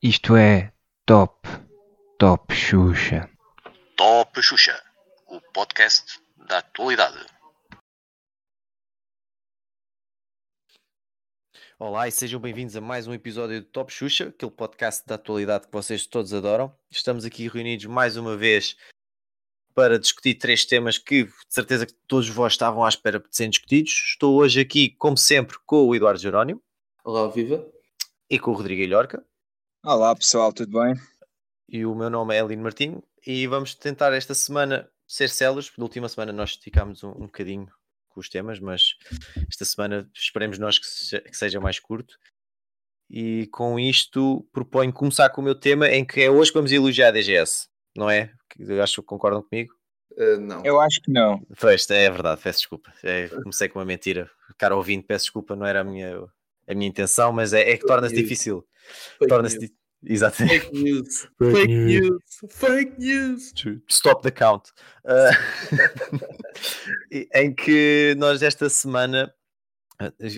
Isto é Top, Top Xuxa. Top Xuxa, o podcast da atualidade. Olá e sejam bem-vindos a mais um episódio do Top Xuxa, aquele podcast da atualidade que vocês todos adoram. Estamos aqui reunidos mais uma vez para discutir três temas que de certeza que todos vós estavam à espera de serem discutidos. Estou hoje aqui, como sempre, com o Eduardo Jerónimo. Olá, viva. E com o Rodrigo Ilhorca. Olá pessoal, tudo bem? E o meu nome é Elino Martinho e vamos tentar esta semana ser células, porque na última semana nós esticámos um, um bocadinho com os temas, mas esta semana esperemos nós que seja, que seja mais curto. E com isto proponho começar com o meu tema em que é hoje que vamos elogiar a DGS, não é? Eu acho que concordam comigo. Uh, não. Eu acho que não. Pois, é verdade, peço desculpa. É, comecei com uma mentira. Cara ouvindo, peço desculpa, não era a minha, a minha intenção, mas é, é que torna-se difícil. Torna-se Exatamente. Fake news. Fake, news. Fake news. Stop the count. Uh, em que nós esta semana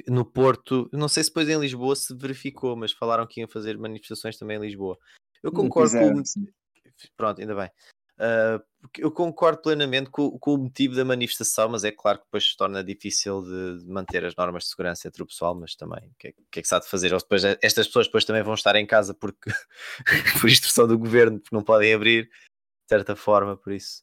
no Porto, não sei se depois em Lisboa se verificou, mas falaram que iam fazer manifestações também em Lisboa. Eu concordo com. Pronto, ainda bem. Uh, eu concordo plenamente com, com, o motivo da manifestação, mas é claro que depois se torna difícil de, manter as normas de segurança entre o pessoal, mas também o que, é, que, é que se há de fazer? Depois, estas pessoas depois também vão estar em casa porque por instrução do governo, porque não podem abrir, de certa forma, por isso.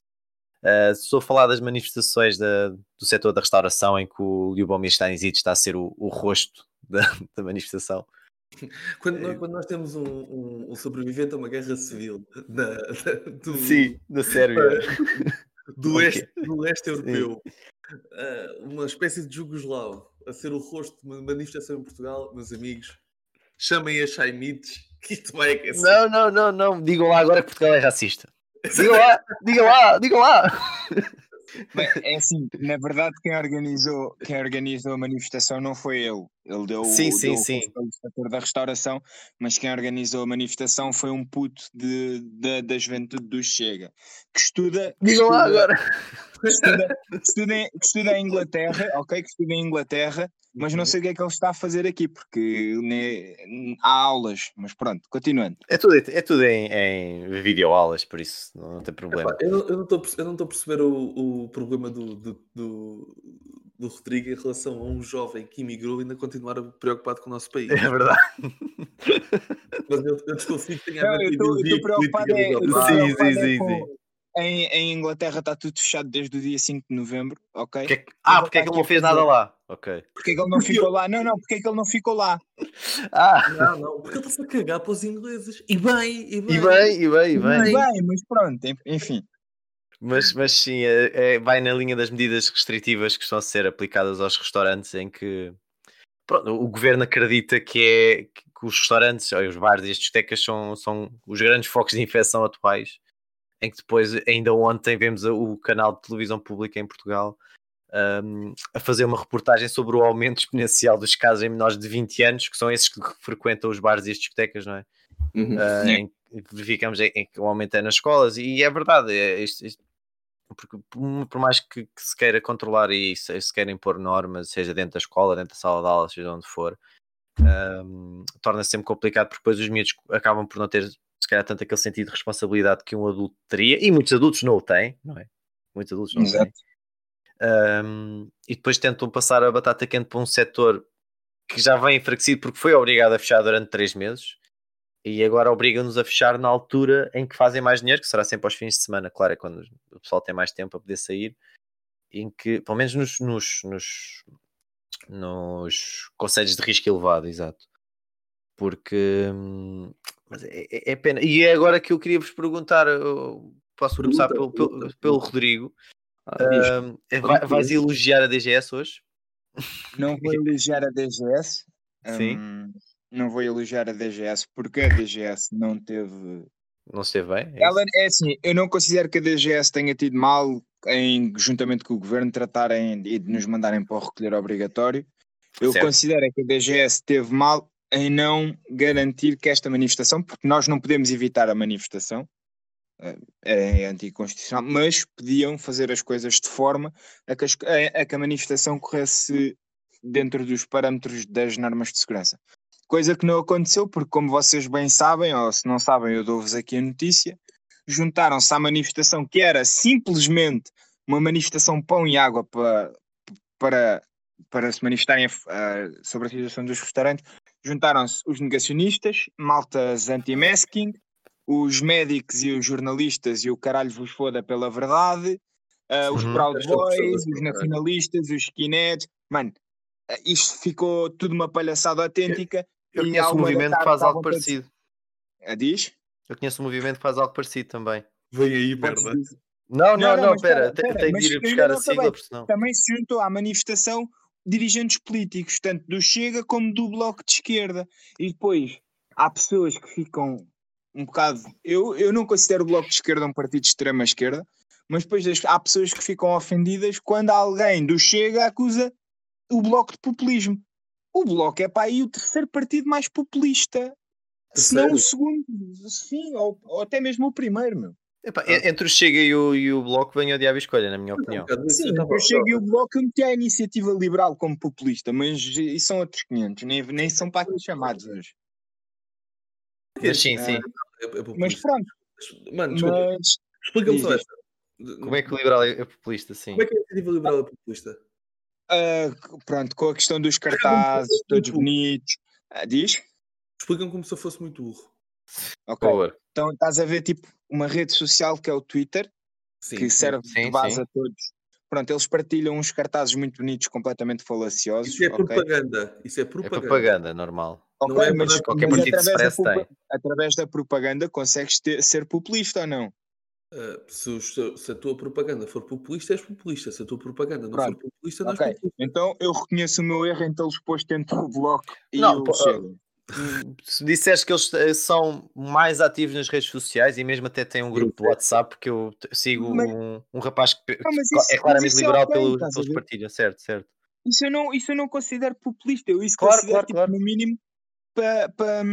Uh, estou a falar das manifestações da, do setor da restauração em que o Ljubomir Stanisic está a ser o, o rosto da, da manifestação. Quando nós, quando nós, temos um, um, um, sobrevivente a uma guerra civil da, da, do, Sim, da Sérvia, do, oeste, do leste europeu, uh, uma espécie de jugoslavo a ser o rosto de uma manifestação em Portugal, meus amigos, chamem a Chaimites que isto vai aquecer. Não, não, não, não, digam lá agora que Portugal é racista. Digam lá, digam lá, digam lá. Bem, é assim, na verdade, quem organizou, quem organizou a manifestação não foi ele. Ele deu, sim, sim, deu sim. o setor da restauração, mas quem organizou a manifestação foi um puto de, de da juventude do Chega, que estuda. Digam lá agora! Que estuda, que, estuda em, que estuda em Inglaterra, ok? Que estuda em Inglaterra, mas não sei o que é que ele está a fazer aqui, porque né, há aulas, mas pronto, continuando. É tudo, é tudo em, em videoaulas, por isso não, tem problema. Epá, eu, não estou eu não estou a perceber o, o problema do, do, do, do, Rodrigo em relação a um jovem que imigrou e ainda continuar preocupado com o nosso país. É verdade. Mas eu, eu desconfio que tenha a ver com Eu estou preocupado, é, sim, sim, sim, sim. Em, em, Inglaterra está tudo fechado desde o dia 5 de novembro, ok? Que, ah, porque é que ele não fez nada lá? Ok. Porque é que ele não ficou lá? Não, não, porque é que ele não ficou lá? Ah! Não, não, porque ele está-se a cagar para os ingleses. E bem, e bem. E bem, e bem, e bem. E bem, mas pronto, enfim. Mas, mas sim, é, é, vai na linha das medidas restritivas que estão a ser aplicadas aos restaurantes em que pronto, o governo acredita que, é, que os restaurantes, os bares e as discotecas são, são os grandes focos de infecção atuais em que depois, ainda ontem, vemos o canal de televisão pública em Portugal um, a fazer uma reportagem sobre o aumento exponencial dos casos em menores de 20 anos, que são esses que frequentam os bares e as discotecas, não é? Uhum. Uh, em, verificamos em, em, que o aumento é nas escolas, e é verdade, é, isto, isto, porque por mais que, que, se queira controlar e se, se querem pôr normas, seja dentro da escola, dentro da sala de aula, seja onde for, um, torna-se sempre complicado porque depois os miúdos acabam por não ter se calhar tanto aquele sentido de responsabilidade que um adulto teria, e muitos adultos não o têm, não é? Muitos adultos não Exato. têm. Um, e depois tentam passar a batata quente para um setor que já vem enfraquecido porque foi obrigado a fechar durante três meses e agora obrigam-nos a fechar na altura em que fazem mais dinheiro, que será sempre aos fins de semana, claro, é quando o pessoal tem mais tempo a poder sair, em que, pelo menos nos, nos, nos, nos conselhos de risco elevado, exato. Porque hum, mas é, é, é, pena. E é agora que eu queria vos perguntar, posso começar pelo, pelo, pelo Rodrigo. Ah, uh, vai, vais elogiar a DGS hoje? Não vou elogiar a DGS. Sim. Um, não vou elogiar a DGS porque a DGS não teve. Não esteve bem? É Ela é assim, eu não considero que a DGS tenha tido mal em, juntamente com o governo, tratarem e de nos mandarem para o recolher obrigatório. Eu certo. considero que a DGS teve mal em não garantir que esta manifestação, porque nós não podemos evitar a manifestação, eh, é anticonstitucional, mas podiam fazer as coisas de forma a que, as, a, a que a manifestação corresse dentro dos parâmetros das normas de segurança. Coisa que não aconteceu, porque, como vocês bem sabem, ou se não sabem, eu dou-vos aqui a notícia, juntaram-se à manifestação que era simplesmente uma manifestação pão e água para, para, para se manifestarem uh, sobre a situação dos restaurantes. Juntaram-se os negacionistas, maltas anti-masking, os médicos e os jornalistas e o caralho vos foda pela verdade, uh, os Uhum. Proud pessoa Boys, os nacionalistas, os skinheads. Mano, uh, isto ficou tudo uma palhaçada autêntica. Eu conheço um movimento que faz algo parecido. Ah, diz? Eu conheço um movimento que faz algo parecido também. Vem aí, Podes merda. Não, Não, não, espera, te- espera, tenho de ir buscar a sigla, porque senão. Também se juntou à manifestação dirigentes políticos, tanto do Chega como do Bloco de Esquerda. E depois há pessoas que ficam um bocado. Eu, eu não considero o Bloco de Esquerda um partido de extrema esquerda, mas depois há pessoas que ficam ofendidas quando alguém do Chega acusa o Bloco de populismo. O Bloco é para aí o terceiro partido mais populista. Se não o segundo, sim, ou, ou até mesmo o primeiro, meu. Epá, entre o Chega e o, e o Bloco vem o diabo escolha, na minha Um opinião. Sim, eu tava- eu chego e o Bloco eu meti a iniciativa liberal como populista, mas isso são outros 500, nem, nem são para aqui chamados hoje. Mas sim, sim. É- é. Mas pronto, Mano, desculpa, mas explica-me só esta. Como é que o liberal é é populista, sim? Como é que a iniciativa liberal é populista? Ah, pronto, com a questão dos cartazes, todos bonitos. Ah, diz? Explica-me como se eu fosse muito burro. Ok. Então estás a ver tipo uma rede social que é o Twitter, Sim. que serve sim, de base sim. a todos. Pronto, eles partilham uns cartazes muito bonitos, completamente falaciosos. Isso é ok? propaganda. Isso é É propaganda. propaganda, normal. Ok, Não é mas, qualquer mas partido através, da, propa- através da propaganda consegues ter- ser populista ou não? Ah, se, os- se- a tua propaganda for populista, és populista. Se a tua propaganda não Pronto. for populista, não Ok, és populista. então eu reconheço o meu erro em tê-los posto entre o Bloco e Não, o Chega. Hum, Se disseres que eles eh, são mais ativos nas redes sociais e mesmo até têm um grupo de WhatsApp, porque eu sigo Mas- um, um rapaz que, que Não, co- isso- é claramente é liberal ok, pelo, estás a pelos ver? partilhas, certo, certo. Isso eu não, isso eu não considero populista, eu isso Claro, considero claro, tipo, claro. no mínimo para pa,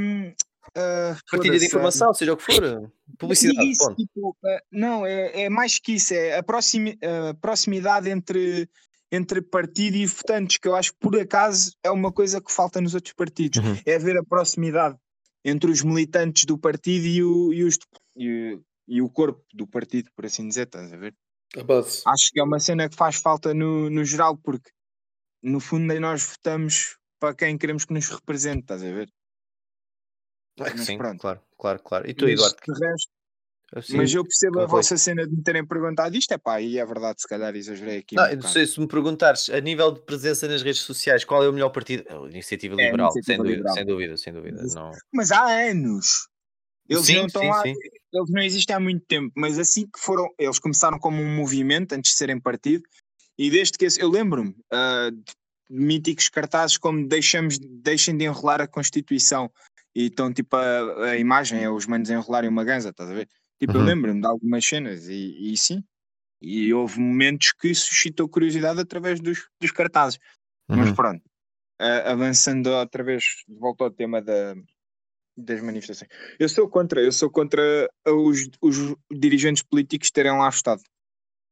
ah, Partilha de informação, seja o que for. Publicidade, isso, ponto. tipo, ah, não, é, é mais que isso, é a, proximi, a proximidade entre, entre partido e votantes, que eu acho que por acaso é uma coisa que falta nos outros partidos, Uhum. é haver a proximidade entre os militantes do partido e o, e, os, e, o- e o corpo do partido, por assim dizer, estás a ver? A base. acho que é uma cena que faz falta no, no geral, porque no fundo aí nós votamos para quem queremos que nos represente, estás a ver? É que Mas sim, pronto. claro, claro, claro. E tu, Mas, Eduardo? resto, Assim, mas eu percebo a foi? vossa cena de me terem perguntado isto, é pá, e é verdade, se calhar exagerei aqui. Não, um não bocado. sei, se me perguntares a nível de presença nas redes sociais, qual é o melhor partido? A Iniciativa É Liberal, Iniciativa sem, dúvida, Liberal. sem dúvida, sem dúvida. Mas- Não... Mas há anos. Eles sim, não estão sim, lá, sim. eles não existem há muito tempo, mas assim que foram, eles começaram como um movimento antes de serem partido, e desde que esse- eu lembro-me ah, de míticos cartazes como deixamos, deixem de enrolar a Constituição, e estão tipo a, a imagem é os manos enrolarem uma ganza, estás a ver? Tipo, eu Uhum. lembro-me de algumas cenas, e, e sim, e houve momentos que suscitou curiosidade através dos, dos cartazes. Mas Uhum. pronto, ah, avançando outra vez, de volta ao tema da, das manifestações. Eu sou contra, eu sou contra os, os dirigentes políticos terem lá estado.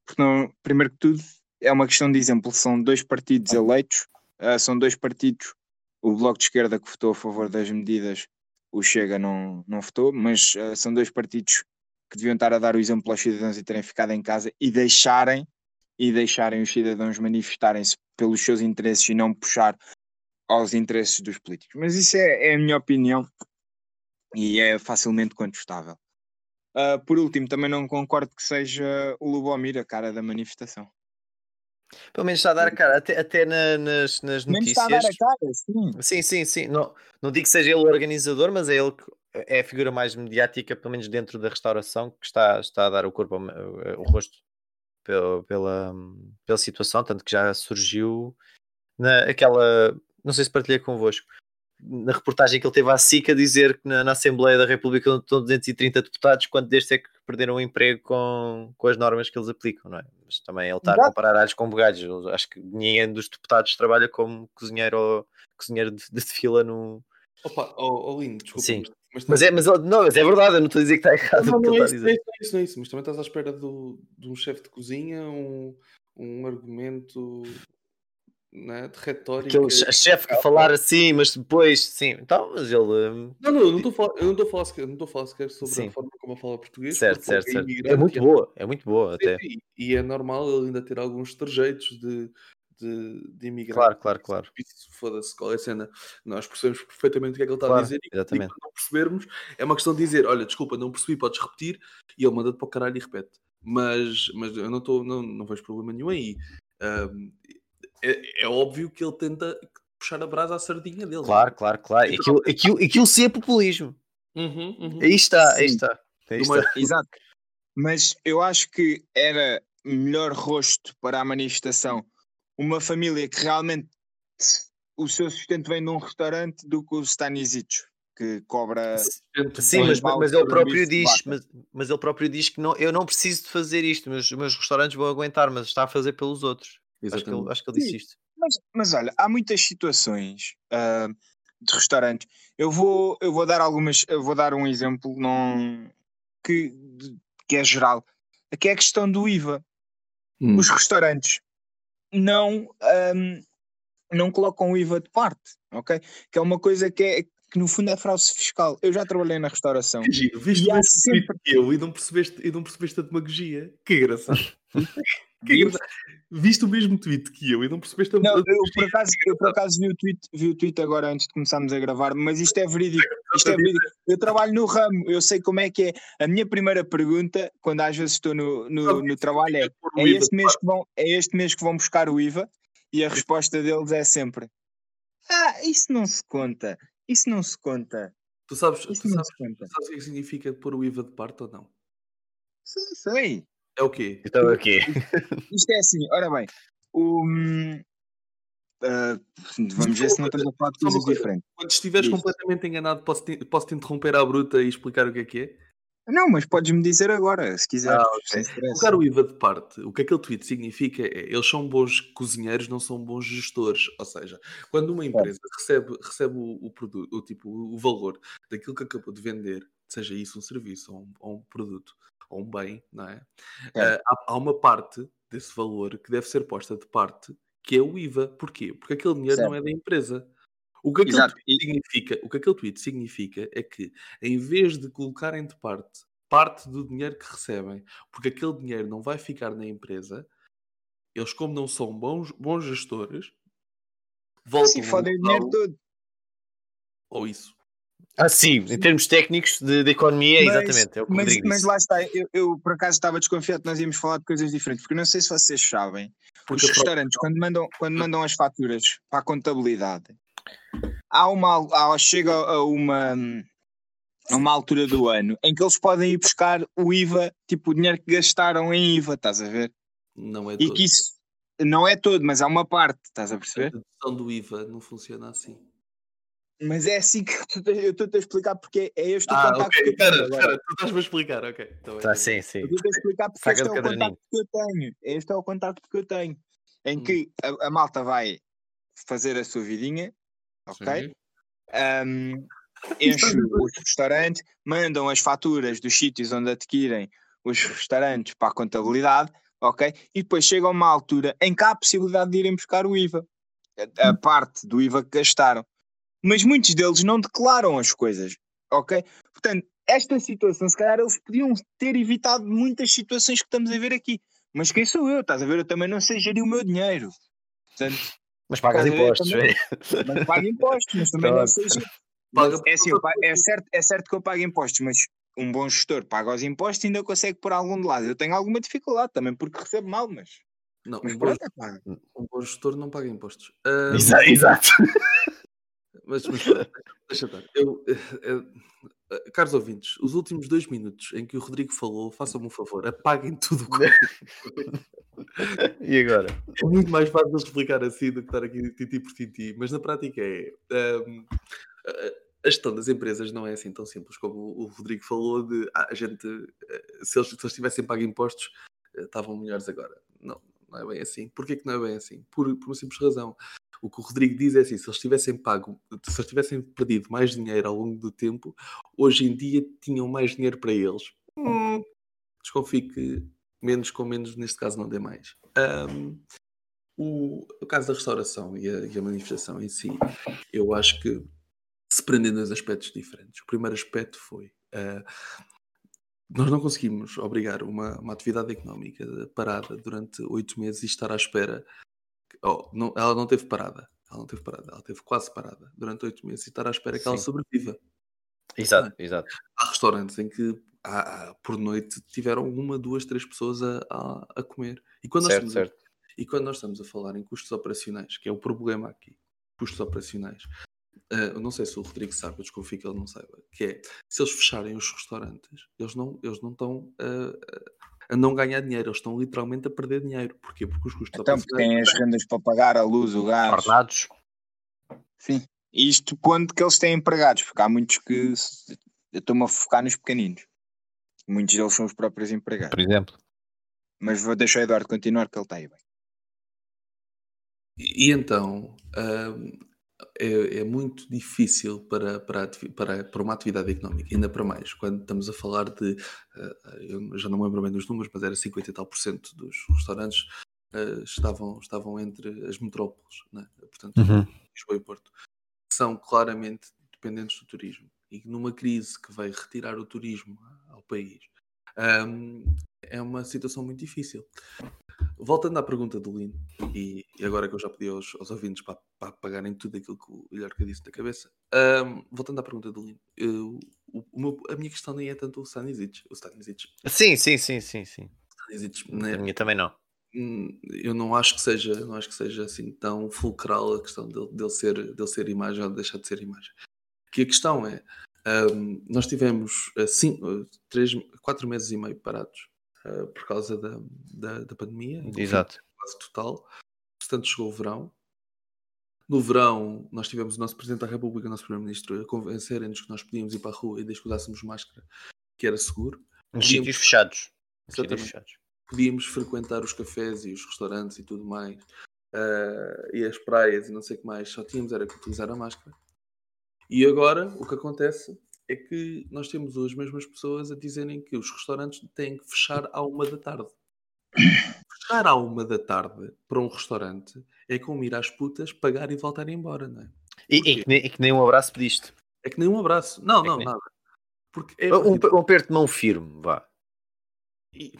Porque não, primeiro que tudo, é uma questão de exemplo, são dois partidos eleitos, ah, são dois partidos, o Bloco de Esquerda que votou a favor das medidas, o Chega não, não votou, mas ah, são dois partidos que deviam estar a dar o exemplo aos cidadãos e terem ficado em casa e deixarem e deixarem os cidadãos manifestarem-se pelos seus interesses e não puxar aos interesses dos políticos. Mas isso é, é a minha opinião e é facilmente contestável. Ah, por último, também não concordo que seja o Lubomir a cara da manifestação. Pelo menos está a dar a cara, até, até na- nas, nas Menos está a dar notícias. a cara, sim. Sim, sim, sim. Não, não digo que seja ele o organizador, mas é ele que é a figura mais mediática, pelo menos dentro da restauração, que está, está a dar o corpo, o, o rosto pela, pela, pela situação, tanto que já surgiu na, aquela. Não sei se partilhei convosco. Na reportagem que ele teve à SIC a dizer que na, na Assembleia da República não estão 230 deputados, quanto destes é que perderam o emprego com, com as normas que eles aplicam, não é? Mas também ele está a Exato. comparar alhos com bugalhos. Acho que ninguém dos deputados trabalha como cozinheiro ou cozinheiro de, de fila no. Opa, oh, oh Lino, desculpa. Sim. Mas, Mas é, mas, não, mas é verdade, eu não estou a dizer que está errado Não, é a não é dizer. isso, não é isso, não é isso, mas também estás à espera do, de um chefe de cozinha, um, um argumento né, de retórica. Aquele che- chefe que falar assim, mas depois, sim. Então, mas ele. hum, Não, não, eu não estou a falar, eu não estou a falar sequer, não estou a falar sequer sobre Sim. a forma como ele fala português. Certo, certo, certo. É imigrante muito e boa, é muito boa até. sim, E é normal ele ainda ter alguns trejeitos de, de, de imigrante. Claro, claro, claro. Isso, foda-se, qual é a cena? Nós percebemos perfeitamente o que é que ele está a Claro, dizer e, e exatamente. não percebermos, é uma questão de dizer: olha, desculpa, não percebi, podes repetir, e ele manda-te para o caralho e repete. Mas, mas eu não, tô, não, não vejo problema nenhum aí. Ahm, é, é óbvio que ele tenta puxar a brasa à sardinha dele. Claro, claro, claro. E Aquilo, aquilo, aquilo sim é populismo. Uhum, uhum. Aí está, aí Sim. está. Aí está. mais- Exato. Mas eu acho que era melhor rosto para a manifestação uma família que realmente o seu sustento vem de um restaurante do que os Stanisitos, que cobra. Sim, mas, mas ele o próprio diz, mas, mas ele próprio diz que não, eu não preciso de fazer isto, meus, meus restaurantes vão aguentar, mas está a fazer pelos outros. Acho que, ele, acho que ele disse Sim. isto. Mas, mas olha, há muitas situações ah, de restaurantes. Eu vou, eu vou dar algumas, eu vou dar um exemplo não, que, de- que é geral, que é a questão do IVA. Hum. Os restaurantes não, ahm, não colocam o IVA de parte, ok? Que é uma coisa que, é, que no fundo é fraude fiscal. Eu já trabalhei na restauração. Que giro, viste E sempre- eu e não percebeste, e não percebeste a demagogia. Que engraçado. que Viu? engraçado. Viste o mesmo tweet que eu e não percebeste a Não, eu por acaso, eu por acaso vi, o tweet, vi o tweet agora antes de começarmos a gravar, mas isto é verídico. Isto é verídico. Eu trabalho no ramo, eu sei como é que é. A minha primeira pergunta, quando às vezes estou no, no, no trabalho, é: é este, mês que vão, é este mês que vão buscar o IVA? E a resposta deles é sempre: Ah, isso não se conta. Isso não se conta. Tu sabes, tu Isso não sabes, se conta. tu sabes o que é que significa pôr o IVA de parte ou não? Sei, sei. É o quê? Então aqui. Isto é assim, ora bem, o, hum, ah, vamos ver se não estamos a falar de coisas coisa. diferentes. Quando estiveres completamente enganado, posso-te posso -te interromper à bruta e explicar o que é que é? Não, mas podes-me dizer agora, se quiseres. Ah, ok. sem stress. Colocar o IVA de parte, o que aquele tweet significa é eles são bons cozinheiros, não são bons gestores. Ou seja, quando uma empresa recebe, recebe o, o produto, o, tipo, o valor daquilo que acabou de vender, seja isso um serviço ou um, ou um produto ou um bem, não é? Certo. Ah, há, há uma parte desse valor que deve ser posta de parte, que é o IVA. Porquê? Porque aquele dinheiro não é da empresa. O que, aquele Exato. tweet significa, o que aquele tweet significa é que, em vez de colocarem de parte parte do dinheiro que recebem, porque aquele dinheiro não vai ficar na empresa, eles, como não são bons, bons gestores, voltam Sim, a fodem o dinheiro todo. ou isso. Ah, sim, em termos técnicos de, de economia, Mas- exatamente. É o que Mas, mas lá está, eu, eu, por acaso estava desconfiado que nós íamos falar de coisas diferentes, porque eu não sei se vocês sabem, Porque os a própria- restaurantes, quando mandam, quando mandam as faturas para a contabilidade, há uma, há, chega a uma, a uma altura do ano em que eles podem ir buscar o IVA, tipo o dinheiro que gastaram em IVA, estás a ver? não é E todo. que isso não é todo, mas há uma parte, estás a A perceber? dedução do IVA não funciona assim. Mas é assim que eu estou- eu estou-te a explicar porque é este o Ah, contacto que ok. eu tenho agora. espera, tu estás-me a explicar, ok. Então é Tá, isso. sim, sim. Eu estou a explicar porque Saca este é o caderninho. contacto que eu tenho. Este é o contacto que eu tenho. Em Hum. que a, a malta vai fazer a sua vidinha, ok? Um, enche os restaurantes, mandam as faturas dos sítios onde adquirem os restaurantes para a contabilidade, ok? E depois chega uma altura em que há a possibilidade de irem buscar o IVA, a, Hum. a parte do IVA que gastaram. Mas muitos deles não declaram as coisas, ok? Portanto, esta situação, se calhar eles podiam ter evitado muitas situações que estamos a ver aqui. Mas quem sou eu? Estás a ver? Eu também não sei gerir o meu dinheiro. Portanto, Mas pagas impostos, Também- é. mas pago impostos, mas também não sei gerir. É, assim, é, certo, é certo que eu pago impostos, mas um bom gestor paga os impostos e ainda consegue pôr algum de lado. Eu tenho alguma dificuldade também porque recebo mal, mas, Não, mas um bom, pronto, é um bom gestor não paga impostos. Ah, Exa- Exato. Mas, mas deixa estar. Eu, eh, eh, eh, caros ouvintes, os últimos dois minutos em que o Rodrigo falou, façam-me um favor, apaguem tudo o que E agora? é muito mais fácil explicar assim do que estar aqui titi por titi, mas na prática é. ahm, a- a gestão das empresas não é assim tão simples como o Rodrigo falou de ah, a gente, se eles, se eles tivessem pago impostos, estavam melhores agora. Não, não é bem assim. Porquê que não é bem assim? Por, por uma simples razão. O que o Rodrigo diz é assim: se eles tivessem pago, se eles tivessem perdido mais dinheiro ao longo do tempo, hoje em dia tinham mais dinheiro para eles. Hum, desconfio que menos com menos, neste caso, não dê mais. Ahm, o, o caso da restauração e a, e a manifestação em si, eu acho que se prendem dois aspectos diferentes. O primeiro aspecto foi. Uh, nós não conseguimos obrigar uma, uma atividade económica parada durante oito meses e estar à espera. Oh, não, ela não teve parada. Ela não teve parada. Ela teve quase parada durante oito meses e estar à espera que ela sobreviva. Exato, é? exato. Há restaurantes em que há, há, por noite tiveram uma, duas, três pessoas a, a, a comer. E quando, certo, nós certo. E quando nós estamos a falar em custos operacionais, que é o problema aqui, custos operacionais, Uh, não sei se o Rodrigo sabe, eu desconfio que ele não saiba, que é se eles fecharem os restaurantes, eles não, eles não estão uh, a não ganhar dinheiro, eles estão literalmente a perder dinheiro. Porquê? Porque os custos então, porque têm as rendas para pagar a luz, o gás. Ordenados. Sim. Isto quando que eles têm empregados, porque há muitos que eu estou-me a focar nos pequeninos. Muitos deles são os próprios empregados. Por exemplo. Mas vou deixar o Eduardo continuar, que ele está aí bem. E, e então, é, é, muito difícil para, para, para, para uma atividade económica, ainda para mais, quando estamos a falar de, uh, eu já não me lembro bem dos números, mas era 50 e tal por cento dos restaurantes uh, estavam, estavam entre as metrópoles, né? portanto, uhum. Lisboa e Porto, são claramente dependentes do turismo. E numa crise que vai retirar o turismo ao país, um, é uma situação muito difícil. Voltando à pergunta do Lino, e, agora que eu já pedi aos, aos ouvintes para, para pagarem tudo aquilo que o Ilharca disse da cabeça, um, voltando à pergunta do Lino, eu, o, meu, a minha questão nem é tanto o Stanisic. O Stanisic. Sim, sim, sim, sim, sim. Stanisic, né? A minha também não. Hum, eu não acho que seja, não acho que seja assim tão fulcral a questão dele, dele, ser, dele ser imagem ou de deixar de ser imagem. Que a questão é, um, nós tivemos assim, três, quatro meses e meio parados uh, por causa da, da, da pandemia. Exato. Quase total. Portanto, chegou o verão. No verão, nós tivemos o nosso Presidente da República, o nosso Primeiro-Ministro, a convencerem-nos que nós podíamos ir para a rua e desde que usássemos máscara, que era seguro. Nos sítios fechados. Sítios fechados. Podíamos frequentar os cafés e os restaurantes e tudo mais. Uh, e as praias e não sei o que mais. Só tínhamos era que utilizar a máscara. E agora, o que acontece é que nós temos as mesmas pessoas a dizerem que os restaurantes têm que fechar à uma da tarde. Fechar à uma da tarde para um restaurante é como ir às putas, pagar e voltar embora, não é? E, que nem, e, que nem, um abraço pediste. É que nem um abraço. Não, é não, nem... nada. Porque é um, um aperto de mão firme, vá. E...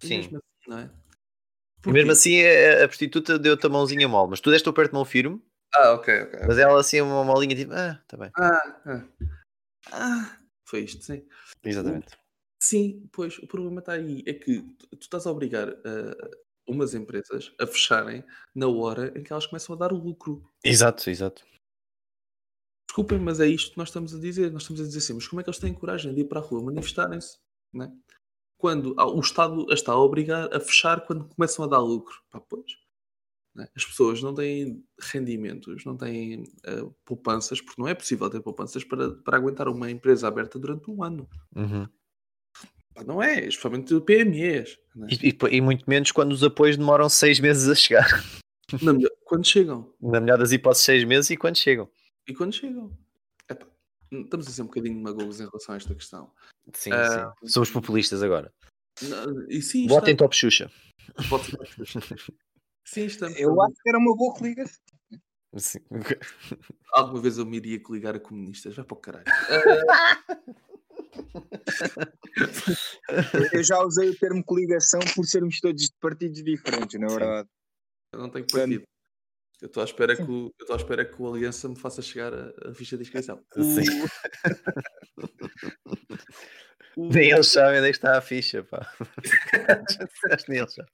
Sim. Mesmo assim, não é? E mesmo assim a, prostituta deu-te a mãozinha mole, mas tu deste o aperto de mão firme. Ah, ok, ok. Mas ela assim, uma molinha tipo, ah, tá bem. Ah, ah. Ah, foi isto, sim. Exatamente. Sim, pois o problema está aí. É que tu, tu estás a obrigar uh, umas empresas a fecharem na hora em que elas começam a dar o lucro. Exato, exato. Desculpem, mas é isto que nós estamos a dizer. Nós estamos a dizer assim, mas como é que eles têm coragem de ir para a rua manifestarem-se? Né? Quando o Estado está a obrigar a fechar quando começam a dar lucro. Pá, pois. Né? As pessoas não têm rendimentos, não têm uh, poupanças, porque não é possível ter poupanças para, para aguentar uma empresa aberta durante um ano. Uhum. Não é, especialmente PMEs. Né? E, e, e, muito menos quando os apoios demoram seis meses a chegar. Melhor, quando chegam. Na melhor das hipóteses, seis meses e quando chegam. E quando chegam. Epa, estamos a ser um bocadinho magogos em relação a esta questão. Sim, uh, sim. Somos populistas agora. Não, e sim, Votem está... top Xuxa. Votem top Xuxa. Sim, estamos. Eu acho que era uma boa coligação. Sim. Alguma vez eu me iria coligar a comunistas, vai para o caralho. eu já usei o termo coligação por sermos todos de partidos diferentes, na é verdade. Eu não tenho partido. Eu estou à espera que o, eu estou à espera que o Aliança me faça chegar a, a ficha de inscrição. Sim. Nem eles sabem onde é está a ficha, pá. Acho que nem eles sabem.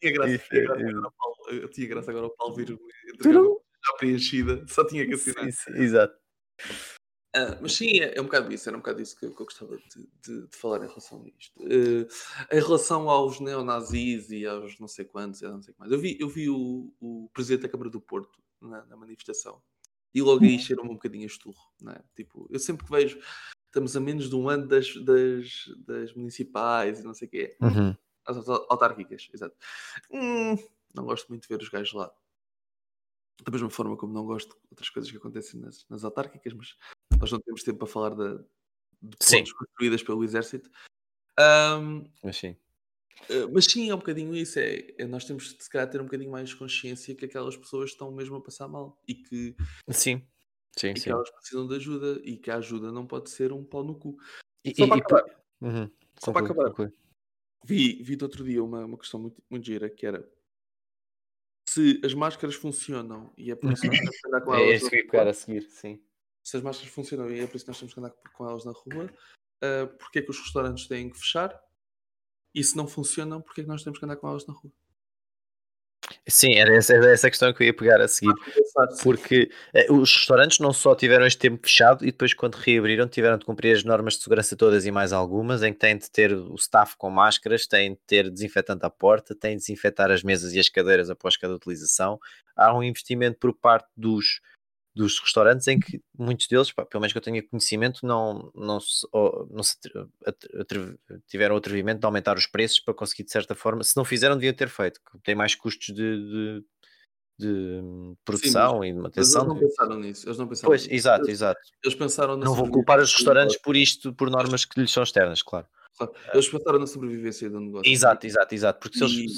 Tinha graça, tinha graça, agora, Paulo, tinha graça agora o Paulo vir já preenchida, só tinha que assinar. Sim, sim, exato. Uh, mas sim, é, é, um bocado isso, era um bocado isso que, que eu gostava de, de, de, falar em relação a isto. Uh, em relação aos neonazis e aos não sei quantos, não sei mais. Eu vi, eu vi o, o presidente da Câmara do Porto na, na manifestação e logo aí uhum. cheirou-me um bocadinho a esturro. É? Tipo, eu sempre que vejo estamos a menos de um ano das, das, das municipais e não sei o quê. Uhum. As autárquicas, exato. Hum, não gosto muito de ver os gajos lá. Da mesma forma como não gosto de outras coisas que acontecem nas, nas autárquicas, mas nós não temos tempo para falar de, de pontes construídas pelo exército. Um, mas sim. Uh, mas sim, é um bocadinho isso. É, é- nós temos de se calhar ter um bocadinho mais consciência que aquelas pessoas estão mesmo a passar mal e que, Sim, sim, e que sim. elas precisam de ajuda e que a ajuda não pode ser um pau no cu. E, Só e- para e acabar, Uhum, Só para acabar. conclui. vi, vi do outro dia uma, uma questão muito, muito gira que era se as máscaras funcionam e é por isso que nós temos que andar com É elas isso na que eu a seguir, sim. se as máscaras funcionam e é por isso que nós temos que andar com elas na rua, uh, porque é que os restaurantes têm que fechar? E se não funcionam, porque é que nós temos que andar com elas na rua? Sim, era essa, era essa questão que eu ia pegar a seguir. Sim. Porque eh, os restaurantes não só tiveram este tempo fechado e depois, quando reabriram, tiveram de cumprir as normas de segurança todas e mais algumas, em que têm de ter o staff com máscaras, têm de ter desinfetante à porta, têm de desinfetar as mesas e as cadeiras após cada utilização. Há um investimento por parte dos, dos restaurantes em que muitos deles, pá, pelo menos que eu tenha conhecimento, não, não, se, ou não se atre- tiveram o atrevimento de aumentar os preços para conseguir, de certa forma, se não fizeram, deviam ter feito, tem mais custos de, de, de produção e de Mas eles manutenção. não pensaram nisso. Eles não pensaram Pois, nisso. exato, Eles, exato. eles pensaram Não vou culpar os restaurantes por isto, por normas que lhes são externas, claro. Claro. Eles pensaram na sobrevivência do negócio. Exato, exato, exato. Porque se E, eles.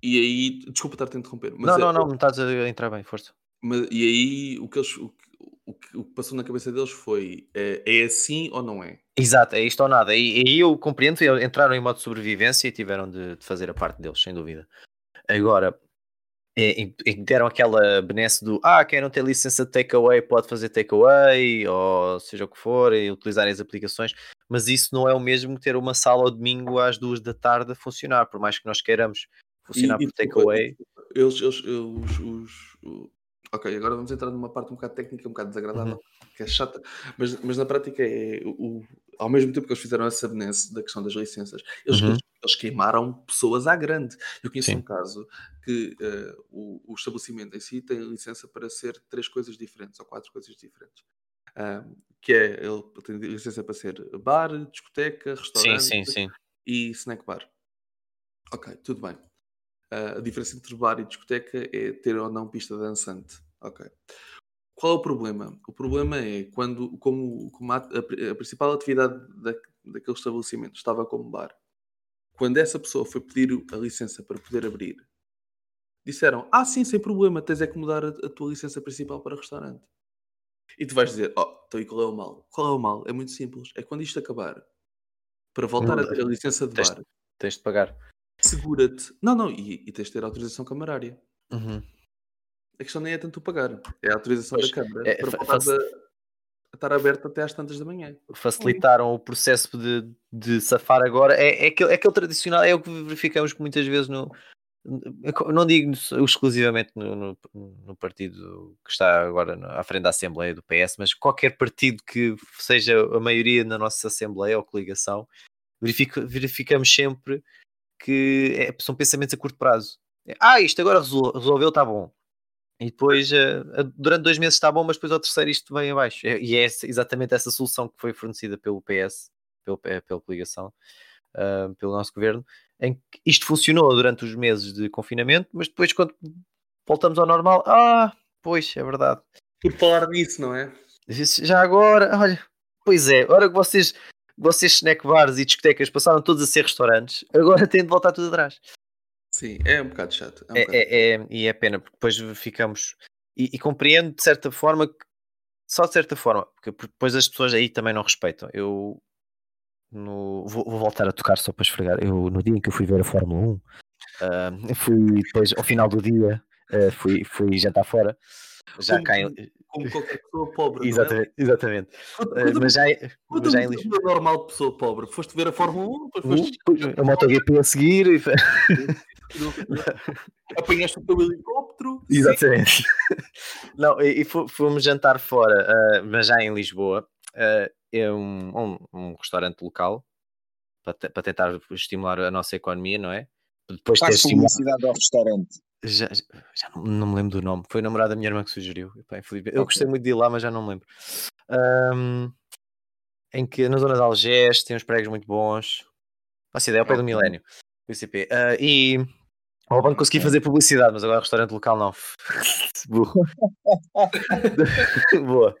e aí, desculpa estar-te a interromper, mas, Não, é- não, não, me estás a entrar bem, força. Mas- e aí o que, eles, o, que- o que- o que passou na cabeça deles foi: é, é assim ou não é? Exato, é isto ou nada. E aí eu compreendo, eles entraram em modo de sobrevivência e tiveram de, de fazer a parte deles, sem dúvida. Agora, é, em- deram aquela benesse do ah, quem não tem licença de takeaway pode fazer takeaway, ou seja o que for, e utilizar as aplicações, mas isso não é o mesmo que ter uma sala ao domingo às duas da tarde a funcionar, por mais que nós queiramos funcionar E- por takeaway. Eles, eles, os, os- o- Ok, agora vamos entrar numa parte um bocado técnica, um bocado desagradável, que é chata, mas, mas na prática é o, o- ao mesmo tempo que eles fizeram essa benesse da questão das licenças, eles, Uhum. eles, queimaram pessoas à grande. Eu conheço Sim. um caso que eh, o, o estabelecimento em si tem licença para ser três coisas diferentes ou quatro coisas diferentes. Que é, ele tem licença para ser bar, discoteca, Sim, restaurante sim, sim. e snack bar. Ok, tudo bem. Ah, a diferença entre bar e discoteca é ter ou não pista dançante. Ok. Qual é o problema? O problema é quando, como, como a, a pri- a principal atividade da, daquele estabelecimento estava como bar, quando essa pessoa foi pedir a licença para poder abrir, disseram: Ah, sim, sem problema, tens é que mudar a, a tua licença principal para restaurante. E tu vais dizer: Oh, então e qual é o mal? Qual é o mal? É muito simples. É quando isto acabar, para voltar a ter a licença de Tens- bar, Tens de pagar. Segura-te. Não, não, e, e tens de ter autorização camarária. Uhum. A questão nem é tanto o pagar, é a autorização Pois, da Câmara é, para faci- a, a estar aberto até às tantas da manhã. facilitaram o processo de, de safar agora é, é, aquele, é aquele tradicional, é o que verificamos que muitas vezes no. Não digo exclusivamente no, no, no partido que está agora à frente da Assembleia do PS, mas qualquer partido que seja a maioria na nossa Assembleia ou coligação, verifica- verificamos sempre que é- são pensamentos a curto prazo. É, Ah, isto agora resol- resolveu, está bom. E depois, eh, durante dois meses está bom, mas depois ao terceiro isto vem abaixo. É- E é exatamente essa solução que foi fornecida pelo PS, pelo, pela coligação, ah, pelo nosso governo, em que isto funcionou durante os meses de confinamento, mas depois quando voltamos ao normal, ah, pois, é verdade. Por falar nisso, não é? Já agora, olha, pois é, agora que vocês, vocês snack bars e discotecas passaram todos a ser restaurantes, agora têm de voltar tudo atrás. Sim, é um bocado chato. É um É, bocado- é- é- e é pena, porque depois ficamos. E, e compreendo de certa forma, que- só de certa forma, porque depois as pessoas aí também não respeitam. Eu no- vou, vou voltar a tocar só para esfregar. Eu, no dia em que eu fui ver a Fórmula 1, ah, fui depois, ao final do dia, ah, fui, fui jantar fora. Já cá em- Como qualquer pessoa pobre. não é? Exatamente, exatamente. Conta-me- mas já, mas conta-me já em uma Lisboa. normal de pessoa pobre. Foste ver a Fórmula 1, depois foste A MotoGP a seguir. e- apanhaste o teu helicóptero. Exatamente. Não, e, e fomos jantar fora, ah, mas já em Lisboa, ah, é um, um, um restaurante local para, te- para tentar estimular a nossa economia, não é? Depois de ter estimulado. publicidade ao restaurante. Já, já não, não me lembro do nome, foi a namorada da minha irmã que sugeriu. Epá, Eu gostei muito de ir lá, mas já não me lembro. Ahm, em que na zona de Algés tem uns pregos muito bons. Faço ideia, é ao pé do. Milénio. Ah, e ao banco consegui fazer publicidade, mas agora restaurante local não. Boa.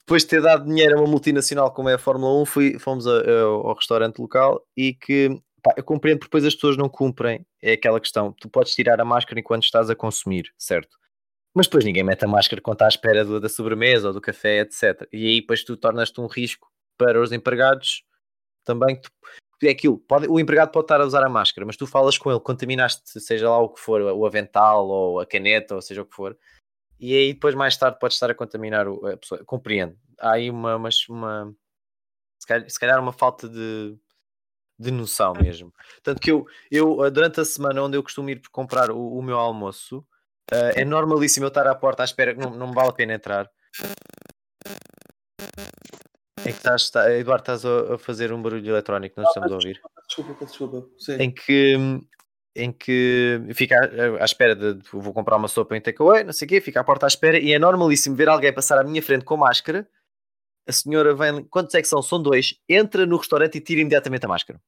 Depois de ter dado dinheiro a uma multinacional como é a Fórmula 1, fui, fomos a- a- ao restaurante local e que Eu compreendo porque depois as pessoas não cumprem. É aquela questão. Tu podes tirar a máscara enquanto estás a consumir, certo? Mas depois ninguém mete a máscara quando está à espera do- da sobremesa ou do café, etc. E aí depois tu tornas-te um risco para os empregados também. tu- é aquilo, pode- o empregado pode estar a usar a máscara, mas tu falas com ele, contaminaste, seja lá o que for, o avental ou a caneta, ou seja o que for, e aí depois mais tarde pode estar a contaminar o- a pessoa. Compreendo. Há aí uma, uma, uma- se, calhar, se calhar uma falta de, de noção mesmo. Tanto que eu, eu eh, durante a semana onde eu costumo ir comprar o, o meu almoço, eh, é normalíssimo eu estar à porta à espera, que não, não me vale a pena entrar. É que estás, está- Eduardo, estás a, a fazer um barulho eletrónico, não estamos a ouvir. Desculpa, desculpa. Sim. Em que, em que fica à, à espera de vou comprar uma sopa em takeaway, não sei o quê, fica à porta à espera e é normalíssimo ver alguém passar à minha frente com máscara. A senhora vem, quantos é que são? São dois, entra no restaurante e tira imediatamente a máscara.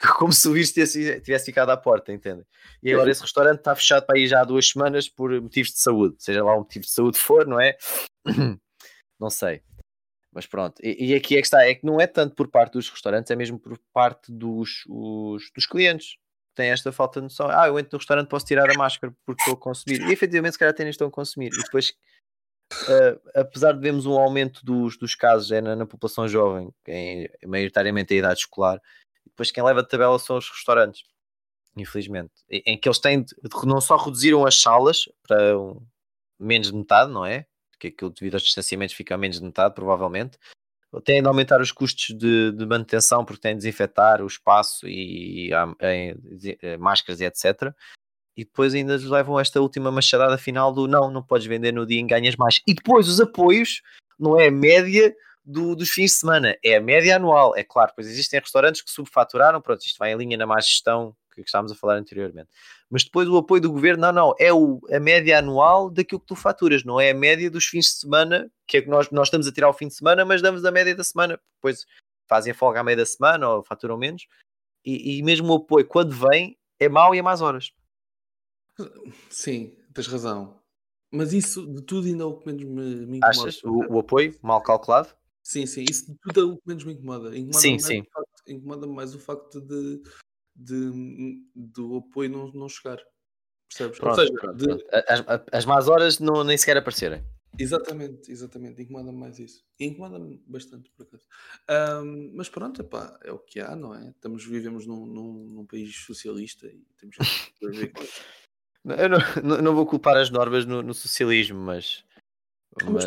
Como se o vírus tivesse, tivesse ficado à porta, entende? E agora esse restaurante está fechado para ir já há duas semanas por motivos de saúde, seja lá o motivo de saúde for, não é? Não sei. Mas pronto, e, e aqui é que está, é que não é tanto por parte dos restaurantes, é mesmo por parte dos, os- dos clientes. Têm esta falta de noção. Ah, eu entro no restaurante, posso tirar a máscara porque estou a consumir. E efetivamente, se calhar, até nem estão a consumir. E depois, ah, apesar de vermos um aumento dos, dos casos é na, na população jovem, em, maioritariamente a idade escolar, depois quem leva de tabela são os restaurantes, infelizmente. Em, em que eles têm, de- não só reduziram as salas para um- menos de metade, não é? Que aquilo devido aos distanciamentos fica a menos de metade, provavelmente. Têm de aumentar os custos de, de manutenção porque têm de desinfetar o espaço e, em- de- eh, máscaras e etc. E depois ainda levam esta última machadada final do não, não podes vender no dia em ganhas mais. E depois os apoios não é a média do- dos fins de semana, é a média anual. É claro, pois existem restaurantes que subfaturaram, pronto, isto vai em linha na má gestão que estávamos a falar anteriormente. Mas depois o apoio do governo, não, não, é o, a média anual daquilo que tu faturas, não é a média dos fins de semana, que é que nós, nós estamos a tirar o fim de semana, mas damos a média da semana. Depois fazem a folga à meia da semana ou faturam menos. E, e mesmo o apoio, quando vem, é mau e é más horas. Sim, tens razão. Mas isso de tudo ainda é o que menos me, me incomoda. Achas? O, o apoio mal calculado? Sim, sim, isso de tudo é o que menos me incomoda. incomoda Sim, mais sim. Incomoda-me mais o facto de, de- do apoio não, não chegar. Percebes? Pronto, Ou seja, pronto, de- pronto. As, as- más horas não, nem sequer aparecerem. exatamente, exatamente, incomoda-me mais isso. Incomoda-me bastante, por acaso. Ahm, mas pronto, epá, é o que há, não é? Estamos, vivemos num, num, num país socialista e temos que ver com isso. Eu não, não- vou culpar as normas no, no socialismo, mas. Mas.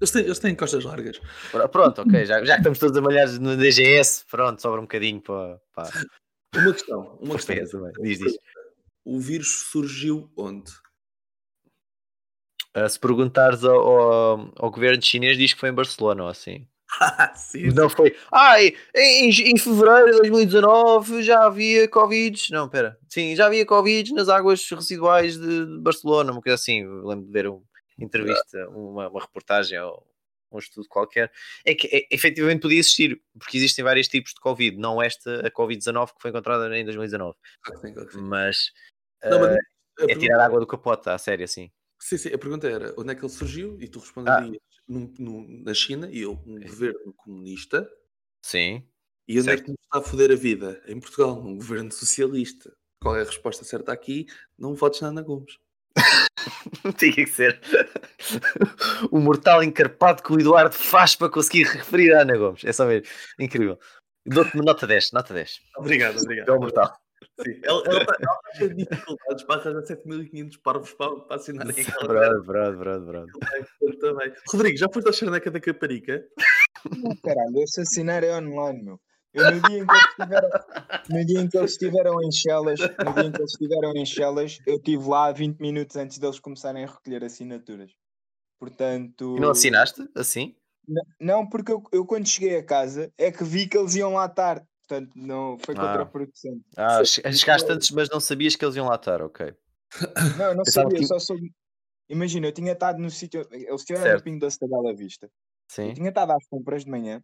Eles têm, eles têm costas largas. Pr- Pronto, ok, já, já que estamos todos a malhar no DGS, pronto, sobra um bocadinho para. para, Uma questão, uma questão. Também. Diz, diz. O vírus surgiu onde? Ah, se perguntares ao, ao, ao governo chinês, diz que foi em Barcelona ou assim. sim, Não foi. Ai, em, em fevereiro de 2019 já havia Covid. Não, pera. Sim, já havia Covid nas águas residuais de Barcelona, uma coisa assim. Eu lembro de ver uma entrevista, uma, uma reportagem ou um estudo qualquer. É que é, efetivamente podia existir, porque existem vários tipos de Covid, não esta, a Covid-19 que foi encontrada em 2019. Claro que sim, claro. Mas, Não, mas ah, a é pergunta- tirar água do capote, a sério, assim. Sim, sim, a pergunta era onde é que ele surgiu e tu Ah. Num- num- na China e eu, um governo comunista, Sim. e onde é Certo. que nos está a foder a vida? Em Portugal, num governo socialista. Qual é a resposta certa aqui? Não votes na Ana Gomes. Tinha que ser o mortal encarpado que o Eduardo faz para conseguir referir a Ana Gomes. É só mesmo. Incrível. Dou-te nota 10, nota 10. Obrigado, obrigado. É o mortal. Sim, ela está está cheia de dificuldades para arranjar 7500 parvos para, para assinarem aquela brado, brado, brado. merda também. Rodrigo, já foste à charneca da Caparica? Não, caralho, esse assinar é online, meu. Eu no dia em que eles estiveram, no dia em que eles estiveram em Chelas, no dia em que eles estiveram em Chelas, eu estive lá 20 minutos antes deles começarem a recolher assinaturas. Portanto. E não assinaste assim? N- Não, porque eu, eu quando cheguei a casa é que vi que eles iam lá estar. Portanto, não foi Ah. contraproducente. Ah, che- chegaste antes, mas não sabias que eles iam lá estar, ok. Não, não sabia, que- só soube. Imagina, eu tinha estado no sítio. Eles estiveram Certo. no Pingo da Cidade à Vista. Eu Sim. tinha estado às compras de manhã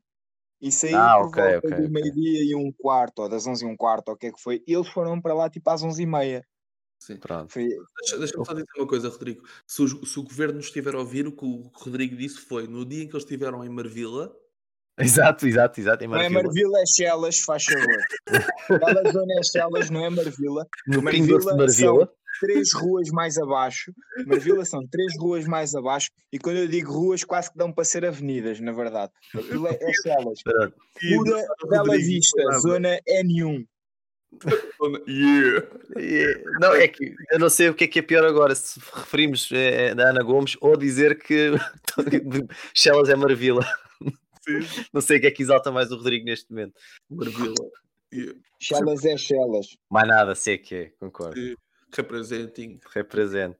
e saí Ah, por ok, volta ok, do meio-dia e um quarto, ou das 11 e um quarto, ou o que é que foi. E eles foram para lá tipo às 11 e meia. Sim. Pronto. Foi, Deixa- Deixa-me só dizer uma coisa, Rodrigo. Se o, se o governo estiver a ouvir, o que o Rodrigo disse foi no dia em que eles estiveram em Marvila, Exato, exato, exato. Em Não é Marvila. Marvila, é Chelas, faz favor. Aquela zona é Chelas, não é Marvila. No Marvila de Marvila. Três ruas mais abaixo. Marvila são três ruas mais abaixo. E quando eu digo ruas, quase que dão para ser avenidas, na verdade. Aquilo é, é Chelas. Pura Bela Vista, zona N1. Yeah. Não, é que eu não sei o que é que é pior agora, se referimos eh, da Ana Gomes ou dizer que Chelas é Marvila. Sim. Não sei o que é que exalta mais o Rodrigo neste momento. Marvila. Yeah. Chelas é Chelas. Mais nada, sei que é, concordo. Representing. Represente.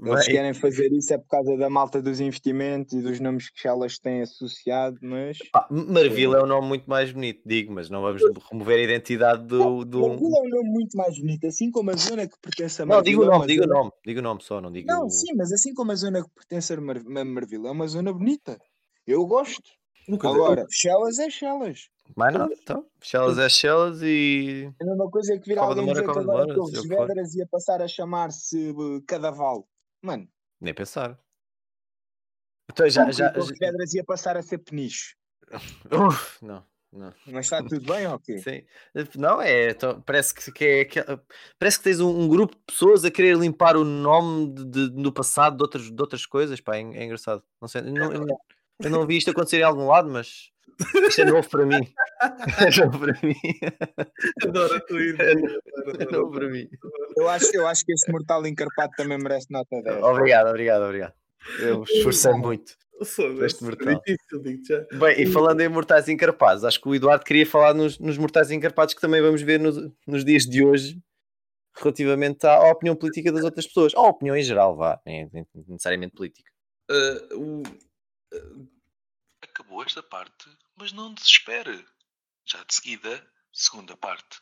Eles Bem, querem fazer isso é por causa da malta dos investimentos e dos nomes que Chelas têm associado, mas. pá, Marvila é um nome muito mais bonito, digo, mas não vamos remover a identidade do. do... Marvila é um nome muito mais bonito, assim como a zona que pertence a Não, Marvila. digo o é nome, uma digo o zona- nome, digo o nome só, não digo. Não, o- sim, mas assim como a zona que pertence a Marvila é uma zona bonita. Eu gosto. Nunca Agora, Chelas é Chelas. Mais nada, então. Chelas é Chelas e. É a mesma coisa que vir Cova de alguém dizer que agora o que for. Vedras ia passar a chamar-se uh, Cadaval. Mano, Nem pensar. Então já. que já, já... Vedras ia passar a ser peniche. Uf, não, não. Mas está tudo bem, ok? Sim. Não, é. então, parece que, que é. que- parece que tens um, um grupo de pessoas a querer limpar o nome de, de- do passado de outras, de outras coisas. Pá, é, é engraçado. Não sei, não, eu, eu não vi isto acontecer em algum lado, mas isto é novo para mim. É novo para mim. Adoro a tua É é novo para mim. Eu acho, eu acho que este mortal encarpado também merece nota 10. Obrigado, obrigado, obrigado. Eu esforcei muito. Este mortal. é difícil. Bem, e falando em mortais encarpados, acho que o Eduardo queria falar nos, nos mortais encarpados que também vamos ver nos, nos dias de hoje, relativamente à, à opinião política das outras pessoas. Ou à opinião em geral, vá, nem, necessariamente política. Ah, o- Acabou esta parte, mas não desespere. Já de seguida, segunda parte.